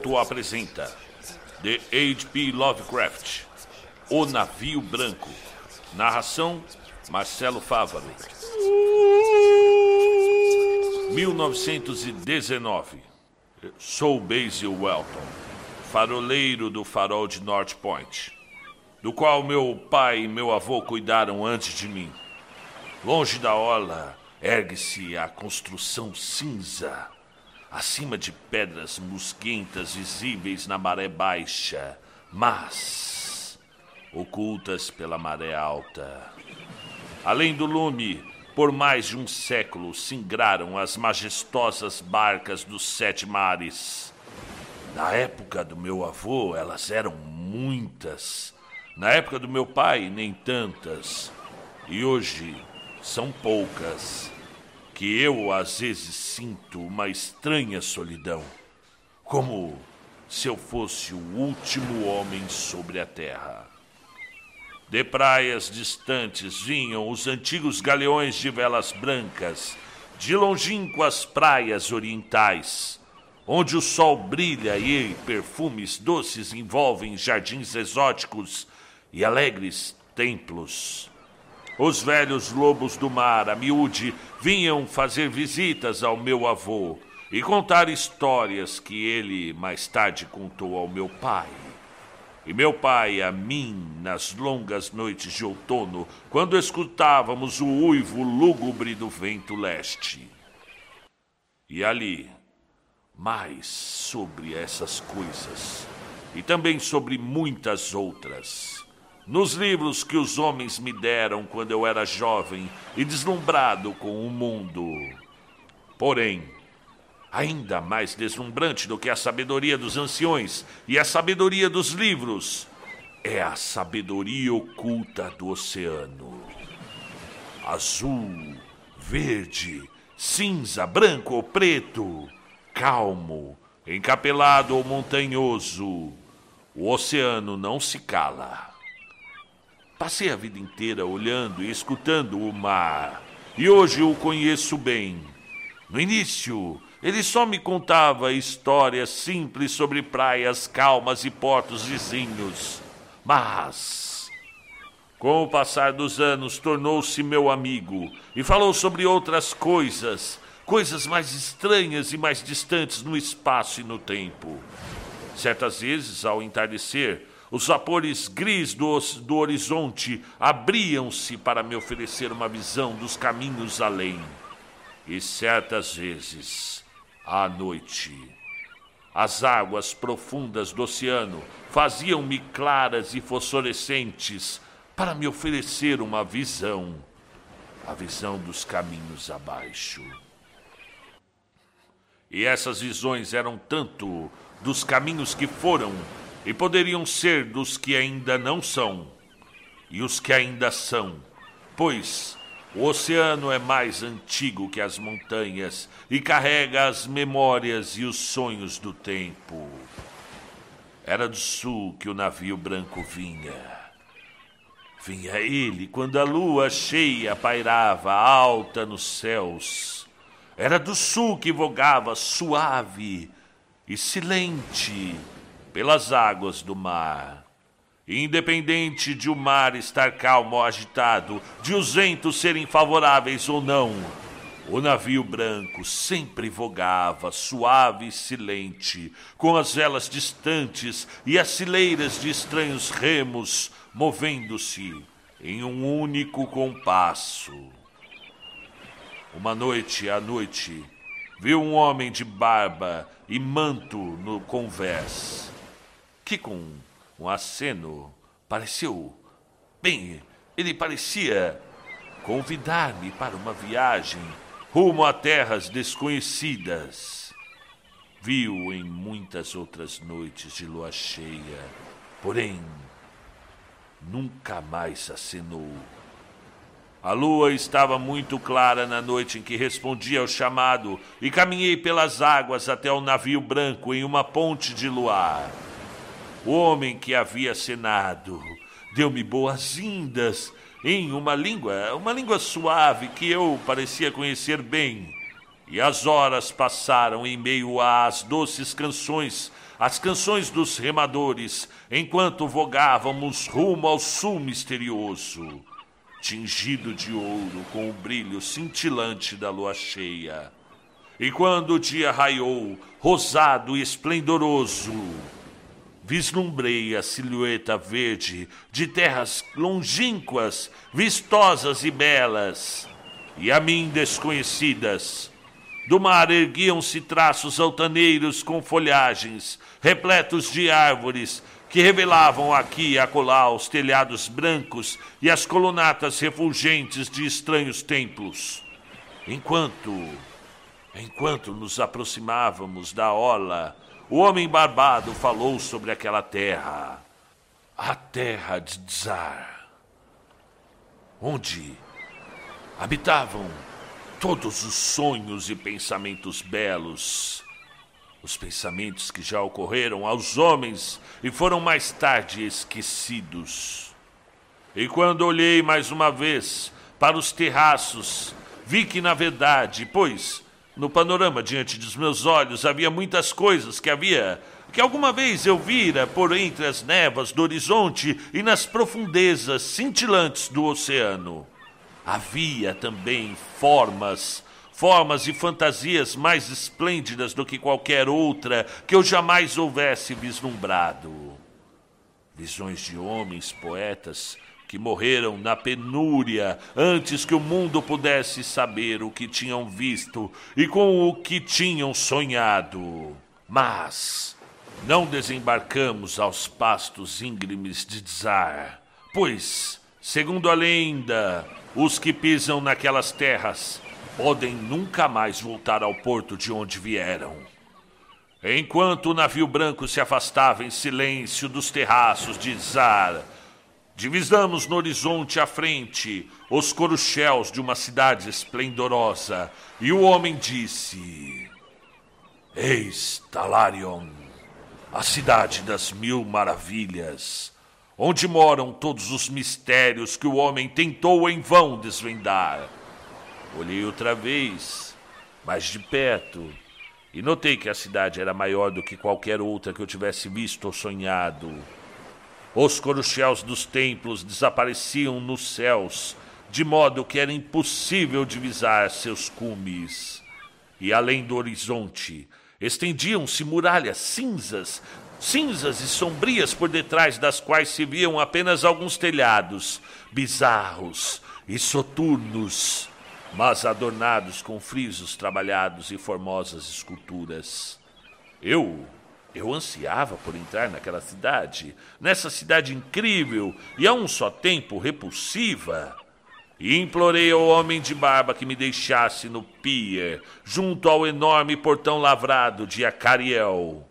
Alto apresenta The H.P. Lovecraft, O Navio Branco. Narração Marcelo Fávaro. 1919. Sou Basil Welton, faroleiro do farol de North Point, do qual meu pai e meu avô cuidaram antes de mim. Longe da orla ergue-se a construção cinza, acima de pedras musguentas visíveis na maré baixa, mas ocultas pela maré alta. Além do lume, por mais de um século singraram as majestosas barcas dos sete mares. Na época do meu avô, elas eram muitas. Na época do meu pai, nem tantas. E hoje são poucas. Que eu às vezes sinto uma estranha solidão. Como se eu fosse o último homem sobre a terra. De praias distantes vinham os antigos galeões de velas brancas, de longínquas praias orientais, onde o sol brilha e perfumes doces envolvem jardins exóticos e alegres templos. Os velhos lobos do mar, a miúde, vinham fazer visitas ao meu avô e contar histórias que ele mais tarde contou ao meu pai. E meu pai a mim nas longas noites de outono, quando escutávamos o uivo lúgubre do vento leste. E ali, mais sobre essas coisas, e também sobre muitas outras, nos livros que os homens me deram quando eu era jovem e deslumbrado com o mundo. Porém, ainda mais deslumbrante do que a sabedoria dos anciões e a sabedoria dos livros, é a sabedoria oculta do oceano. Azul, verde, cinza, branco ou preto, calmo, encapelado ou montanhoso, o oceano não se cala. Passei a vida inteira olhando e escutando o mar, e hoje o conheço bem. No início, ele só me contava histórias simples sobre praias calmas e portos vizinhos. Mas, com o passar dos anos, tornou-se meu amigo e falou sobre outras coisas, coisas mais estranhas e mais distantes no espaço e no tempo. Certas vezes, ao entardecer, os vapores gris do, do horizonte abriam-se para me oferecer uma visão dos caminhos além. E certas vezes à noite. As águas profundas do oceano faziam-me claras e fosforescentes para me oferecer uma visão, a visão dos caminhos abaixo. E essas visões eram tanto dos caminhos que foram e poderiam ser dos que ainda não são, e os que ainda são, pois o oceano é mais antigo que as montanhas e carrega as memórias e os sonhos do tempo. Era do sul que o navio branco vinha. Vinha ele quando a lua cheia pairava alta nos céus. Era do sul que vogava suave e silente pelas águas do mar. Independente de o mar estar calmo ou agitado, de os ventos serem favoráveis ou não, o navio branco sempre vogava, suave e silente, com as velas distantes e as fileiras de estranhos remos movendo-se em um único compasso. Uma noite à noite, viu um homem de barba e manto no convés, que com um aceno. Pareceu. Bem, ele parecia convidar-me para uma viagem rumo a terras desconhecidas. Viu em muitas outras noites de lua cheia, porém nunca mais acenou. A lua estava muito clara na noite em que respondi ao chamado e caminhei pelas águas até o navio branco em uma ponte de luar. O homem que havia acenado deu-me boas-vindas em uma língua, uma língua suave que eu parecia conhecer bem. E as horas passaram em meio às doces canções, as canções dos remadores, enquanto vogávamos rumo ao sul misterioso, tingido de ouro com o brilho cintilante da lua cheia. E quando o dia raiou, rosado e esplendoroso, vislumbrei a silhueta verde de terras longínquas, vistosas e belas, e a mim desconhecidas. Do mar erguiam-se traços altaneiros com folhagens, repletos de árvores, que revelavam aqui e acolá os telhados brancos e as colunatas refulgentes de estranhos templos. Enquanto, enquanto nos aproximávamos da ola, o homem barbado falou sobre aquela terra, a terra de Dzar, onde habitavam todos os sonhos e pensamentos belos, os pensamentos que já ocorreram aos homens e foram mais tarde esquecidos. E quando olhei mais uma vez para os terraços, vi que, na verdade, pois no panorama diante dos meus olhos havia muitas coisas que havia que alguma vez eu vira por entre as névoas do horizonte e nas profundezas cintilantes do oceano havia também formas, formas e fantasias mais esplêndidas do que qualquer outra que eu jamais houvesse vislumbrado. Visões de homens poetas que morreram na penúria antes que o mundo pudesse saber o que tinham visto e com o que tinham sonhado. Mas não desembarcamos aos pastos íngremes de Tsar, pois, segundo a lenda, os que pisam naquelas terras podem nunca mais voltar ao porto de onde vieram. Enquanto o navio branco se afastava em silêncio dos terraços de Zar, divisamos no horizonte à frente os coruchelos de uma cidade esplendorosa, e o homem disse: Eis Talarion, a cidade das mil maravilhas onde moram todos os mistérios que o homem tentou em vão desvendar. Olhei outra vez, mais de perto, e notei que a cidade era maior do que qualquer outra que eu tivesse visto ou sonhado. Os coruchelos dos templos desapareciam nos céus, de modo que era impossível divisar seus cumes. E além do horizonte, estendiam-se muralhas cinzas cinzas e sombrias por detrás das quais se viam apenas alguns telhados, bizarros e soturnos, mas adornados com frisos trabalhados e formosas esculturas. Eu, eu ansiava por entrar naquela cidade, nessa cidade incrível e a um só tempo repulsiva. E implorei ao homem de barba que me deixasse no pier, junto ao enorme portão lavrado de Acariel.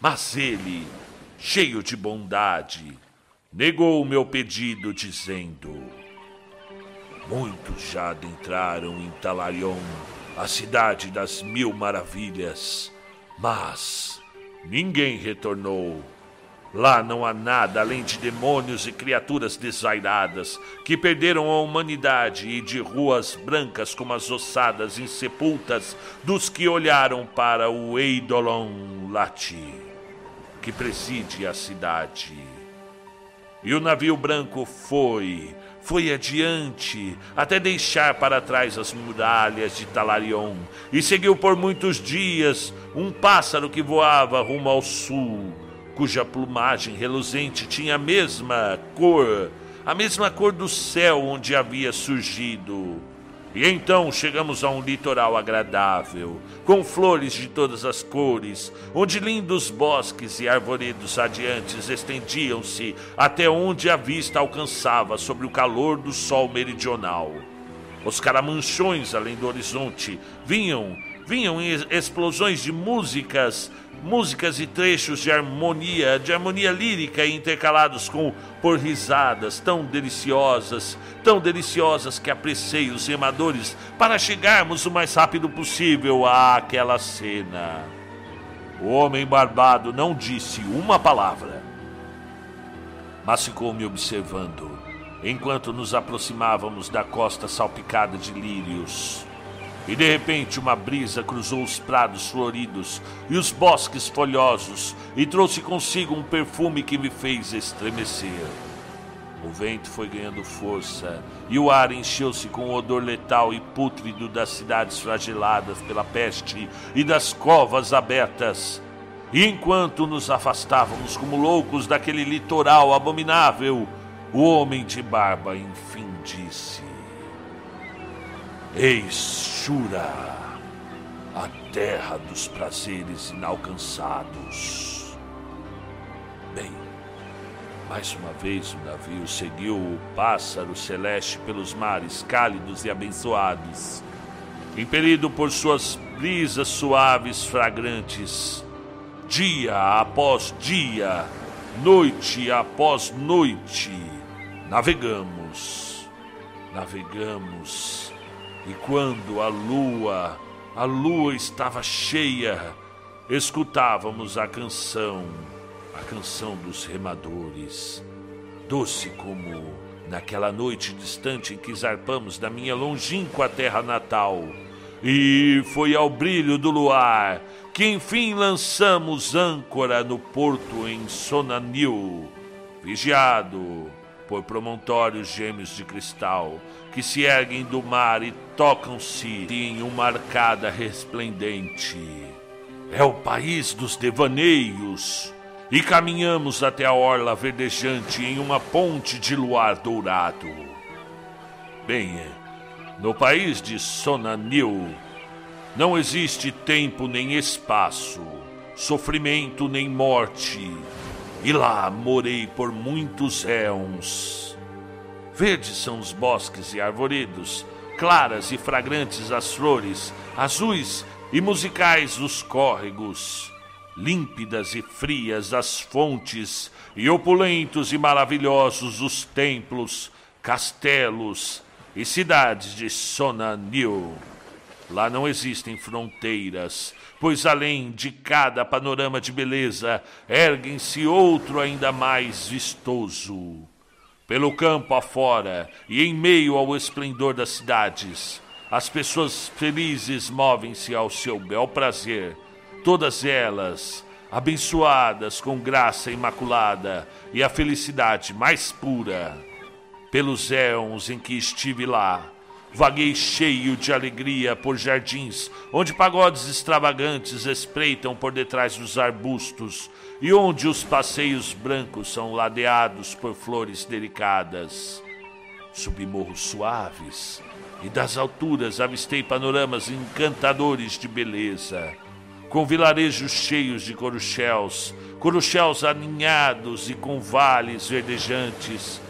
Mas ele, cheio de bondade, negou o meu pedido, dizendo: Muitos já adentraram em Talarion, a cidade das mil maravilhas, mas ninguém retornou. Lá não há nada além de demônios e criaturas desvairadas que perderam a humanidade e de ruas brancas como as ossadas insepultas dos que olharam para o Eidolon Lati que preside a cidade. E o navio branco foi, foi adiante, até deixar para trás as muralhas de Talarion, e seguiu por muitos dias um pássaro que voava rumo ao sul, cuja plumagem reluzente tinha a mesma cor, a mesma cor do céu onde havia surgido e então chegamos a um litoral agradável, com flores de todas as cores, onde lindos bosques e arvoredos radiantes estendiam-se até onde a vista alcançava sobre o calor do sol meridional. Os caramanchões além do horizonte vinham, vinham explosões de músicas músicas e trechos de harmonia, de harmonia lírica intercalados com por risadas tão deliciosas, tão deliciosas que apreciei os remadores para chegarmos o mais rápido possível àquela cena. O homem barbado não disse uma palavra, mas ficou me observando enquanto nos aproximávamos da costa salpicada de lírios. E de repente uma brisa cruzou os prados floridos e os bosques folhosos e trouxe consigo um perfume que me fez estremecer. O vento foi ganhando força e o ar encheu-se com o odor letal e pútrido das cidades flageladas pela peste e das covas abertas. E enquanto nos afastávamos como loucos daquele litoral abominável, o homem de barba enfim disse: Eis Shura, a terra dos prazeres inalcançados. Bem, mais uma vez o navio seguiu o pássaro celeste pelos mares cálidos e abençoados, impelido por suas brisas suaves fragrantes, dia após dia, noite após noite, navegamos, navegamos e quando a lua, a lua estava cheia, escutávamos a canção, a canção dos remadores, doce como naquela noite distante em que zarpamos da minha longínqua terra natal. E foi ao brilho do luar que enfim lançamos âncora no porto em Sonanil, vigiado por promontórios gêmeos de cristal que se erguem do mar e tocam-se em uma arcada resplendente. É o país dos devaneios. E caminhamos até a orla verdejante em uma ponte de luar dourado. Bem, no país de Sonanil, não existe tempo nem espaço, sofrimento nem morte e lá morei por muitos éons. Verdes são os bosques e arvoredos, claras e fragrantes as flores, azuis e musicais os córregos, límpidas e frias as fontes, e opulentos e maravilhosos os templos, castelos e cidades de Sonanil. Lá não existem fronteiras, pois além de cada panorama de beleza, erguem-se outro ainda mais vistoso. Pelo campo afora e em meio ao esplendor das cidades, as pessoas felizes movem-se ao seu bel prazer, todas elas abençoadas com graça imaculada e a felicidade mais pura. Pelos éons em que estive lá, Vaguei cheio de alegria por jardins, onde pagodes extravagantes espreitam por detrás dos arbustos e onde os passeios brancos são ladeados por flores delicadas. Subi morros suaves e das alturas avistei panoramas encantadores de beleza, com vilarejos cheios de corucheus, corucheus aninhados e com vales verdejantes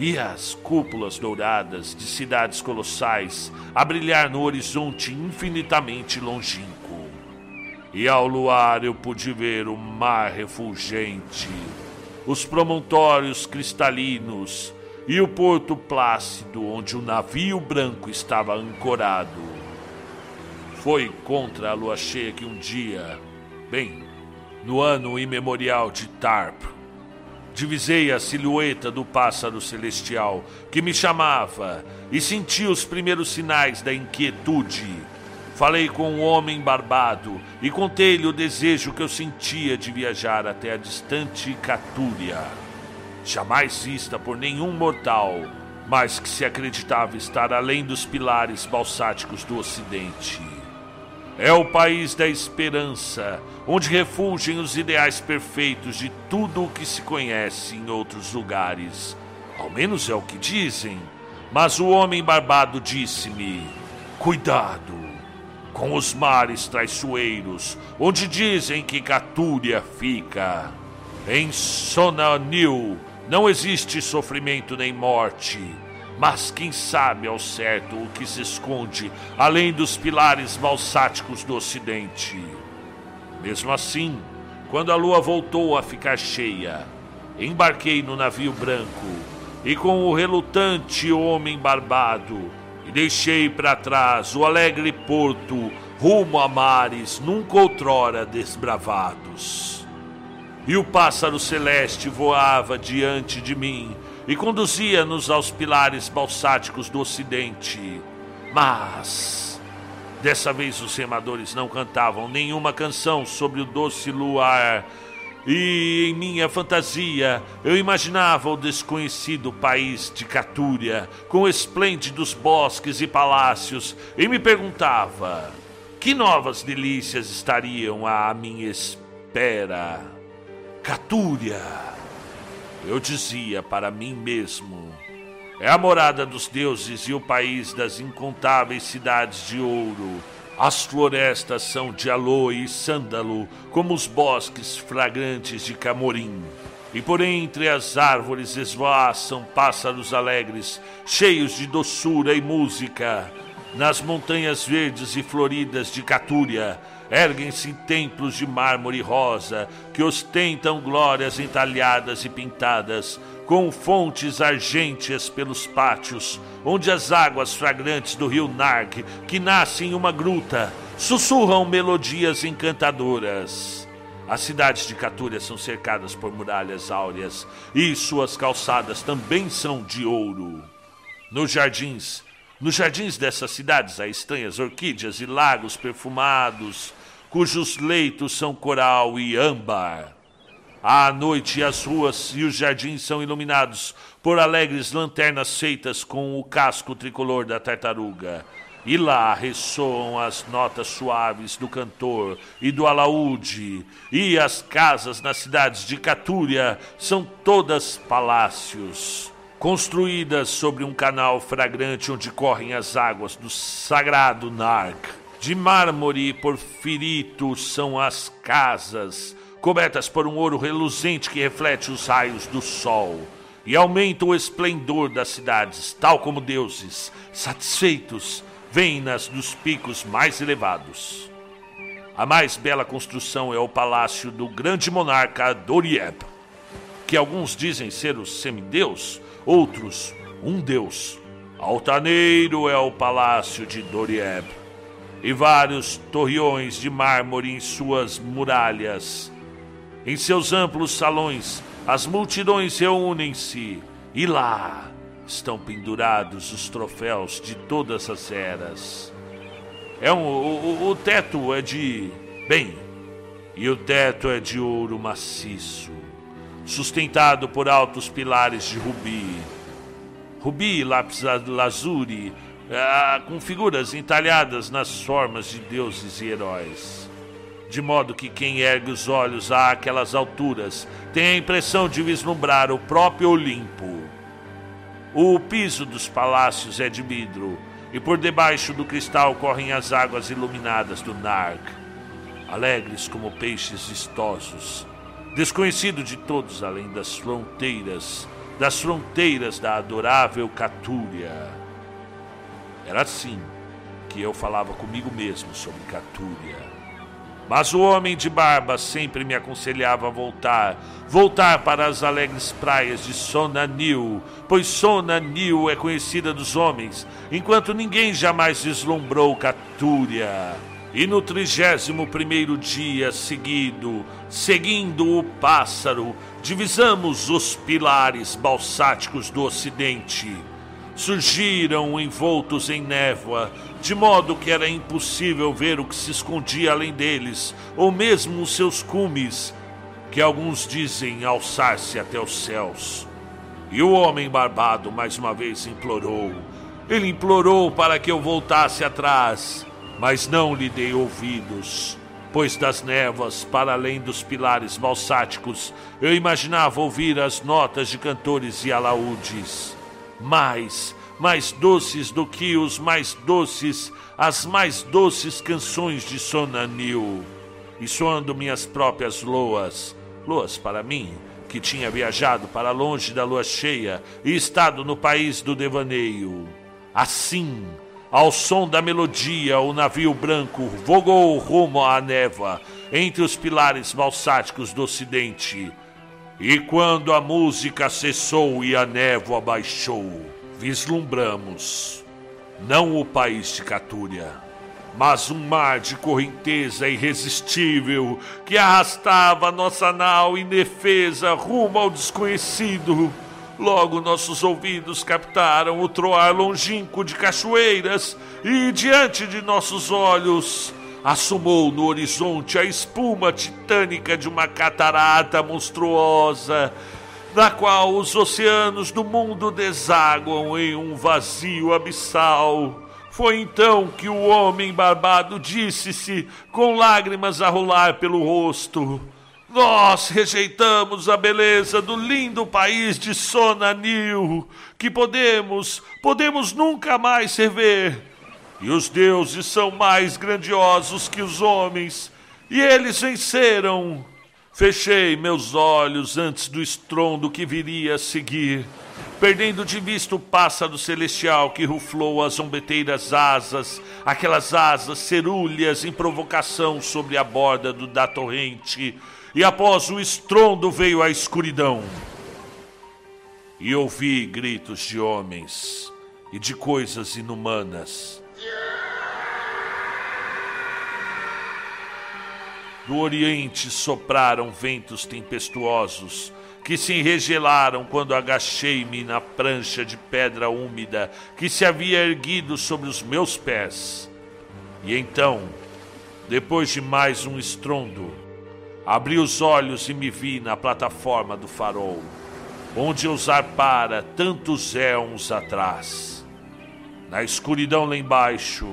e as cúpulas douradas de cidades colossais a brilhar no horizonte infinitamente longínquo. E ao luar eu pude ver o mar refulgente, os promontórios cristalinos e o porto plácido onde o navio branco estava ancorado. Foi contra a lua cheia que um dia, bem, no ano imemorial de Tarp, Divisei a silhueta do pássaro celestial que me chamava e senti os primeiros sinais da inquietude. Falei com o homem barbado e contei-lhe o desejo que eu sentia de viajar até a distante Catúria, jamais vista por nenhum mortal, mas que se acreditava estar além dos pilares balsáticos do Ocidente. É o país da esperança, onde refugem os ideais perfeitos de tudo o que se conhece em outros lugares. Ao menos é o que dizem. Mas o homem barbado disse-me: Cuidado com os mares traiçoeiros, onde dizem que Catúria fica. Em Sonanil não existe sofrimento nem morte mas quem sabe ao certo o que se esconde além dos pilares balsáticos do Ocidente. Mesmo assim, quando a lua voltou a ficar cheia, embarquei no navio branco e com o relutante homem barbado e deixei para trás o alegre porto rumo a mares nunca outrora desbravados. E o pássaro celeste voava diante de mim e conduzia-nos aos pilares balsáticos do Ocidente. Mas, Dessa vez os remadores não cantavam nenhuma canção sobre o doce luar. E em minha fantasia eu imaginava o desconhecido país de Catúria, com esplêndidos bosques e palácios, e me perguntava: que novas delícias estariam à minha espera? Catúria! Eu dizia para mim mesmo é a morada dos deuses e o país das incontáveis cidades de ouro. As florestas são de aloe e sândalo, como os bosques fragrantes de Camorim. E por entre as árvores esvoaçam pássaros alegres, cheios de doçura e música. Nas montanhas verdes e floridas de Catúria, erguem-se templos de mármore rosa que ostentam glórias entalhadas e pintadas, com fontes argênteas pelos pátios, onde as águas fragrantes do rio Narg, que nasce em uma gruta, sussurram melodias encantadoras. As cidades de Catúria são cercadas por muralhas áureas e suas calçadas também são de ouro. Nos jardins, nos jardins dessas cidades há estranhas orquídeas e lagos perfumados, cujos leitos são coral e âmbar. À noite, as ruas e os jardins são iluminados por alegres lanternas feitas com o casco tricolor da tartaruga. E lá ressoam as notas suaves do cantor e do alaúde, e as casas nas cidades de Catúria são todas palácios, construídas sobre um canal fragrante onde correm as águas do sagrado Narg. De mármore e porfirito são as casas, cobertas por um ouro reluzente que reflete os raios do sol e aumenta o esplendor das cidades, tal como deuses, satisfeitos, vêm-nas dos picos mais elevados. A mais bela construção é o palácio do grande monarca Dorieb, que alguns dizem ser o semideus, outros um deus. Altaneiro é o palácio de Dorieb, e vários torreões de mármore em suas muralhas em seus amplos salões, as multidões reúnem-se e lá estão pendurados os troféus de todas as eras. É um, o, o teto é de. Bem, e o teto é de ouro maciço, sustentado por altos pilares de rubi. Rubi, lápis lazuli, ah, com figuras entalhadas nas formas de deuses e heróis de modo que quem ergue os olhos àquelas alturas tem a impressão de vislumbrar o próprio Olimpo. O piso dos palácios é de vidro, e por debaixo do cristal correm as águas iluminadas do Narg, alegres como peixes vistosos, desconhecido de todos além das fronteiras, das fronteiras da adorável Catúria. Era assim que eu falava comigo mesmo sobre Catúria. Mas o homem de barba sempre me aconselhava a voltar, voltar para as alegres praias de Sonanil, pois Sonanil é conhecida dos homens, enquanto ninguém jamais vislumbrou Catúria. E no trigésimo primeiro dia seguido, seguindo o pássaro, divisamos os pilares balsáticos do ocidente. Surgiram envoltos em névoa, de modo que era impossível ver o que se escondia além deles, ou mesmo os seus cumes, que alguns dizem alçar-se até os céus. E o homem barbado mais uma vez implorou. Ele implorou para que eu voltasse atrás, mas não lhe dei ouvidos, pois das névoas, para além dos pilares balsáticos, eu imaginava ouvir as notas de cantores e alaúdes. Mas mais doces do que os mais doces, as mais doces canções de Sonanil, e soando minhas próprias loas, loas para mim, que tinha viajado para longe da lua cheia e estado no país do devaneio. Assim, ao som da melodia, o navio branco vogou rumo à névoa, entre os pilares balsáticos do ocidente. E quando a música cessou e a névoa baixou, vislumbramos não o país de Catúria, mas um mar de correnteza irresistível que arrastava nossa nau indefesa rumo ao desconhecido, Logo nossos ouvidos captaram o troar longínquo de cachoeiras e diante de nossos olhos assomou no horizonte a espuma titânica de uma catarata monstruosa, na qual os oceanos do mundo desaguam em um vazio abissal. Foi então que o homem barbado disse-se, com lágrimas a rolar pelo rosto: Nós rejeitamos a beleza do lindo país de Sonanil, que podemos, podemos nunca mais rever. E os deuses são mais grandiosos que os homens, e eles venceram. Fechei meus olhos antes do estrondo que viria a seguir perdendo de vista o pássaro celestial que ruflou as zombeteiras asas, aquelas asas cerúleas em provocação sobre a borda do, da torrente, e após o estrondo veio a escuridão. E ouvi gritos de homens e de coisas inumanas. Do oriente sopraram ventos tempestuosos que se enregelaram quando agachei-me na prancha de pedra úmida que se havia erguido sobre os meus pés. E então, depois de mais um estrondo, abri os olhos e me vi na plataforma do farol, onde eu zarpara tantos éons atrás. Na escuridão lá embaixo,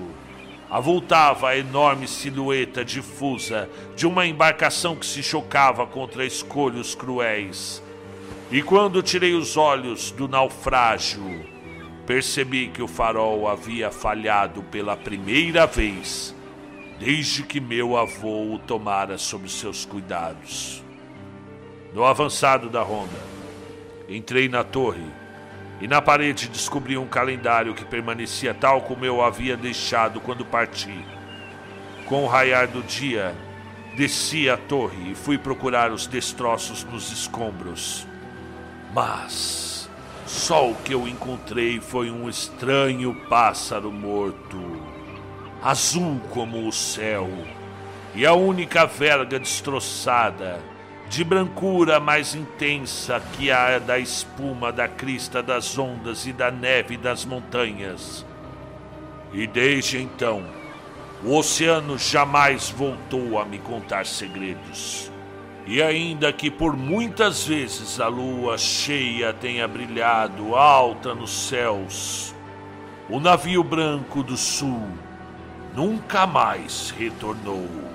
avultava a enorme silhueta difusa de uma embarcação que se chocava contra escolhos cruéis. E quando tirei os olhos do naufrágio, percebi que o farol havia falhado pela primeira vez desde que meu avô o tomara sob seus cuidados. No avançado da ronda, entrei na torre e na parede descobri um calendário que permanecia tal como eu havia deixado quando parti. Com o raiar do dia, desci a torre e fui procurar os destroços nos escombros. Mas só o que eu encontrei foi um estranho pássaro morto, azul como o céu, e a única verga destroçada de brancura mais intensa que a da espuma da crista das ondas e da neve das montanhas. E desde então, o oceano jamais voltou a me contar segredos. E ainda que por muitas vezes a lua cheia tenha brilhado alta nos céus, o navio branco do sul nunca mais retornou.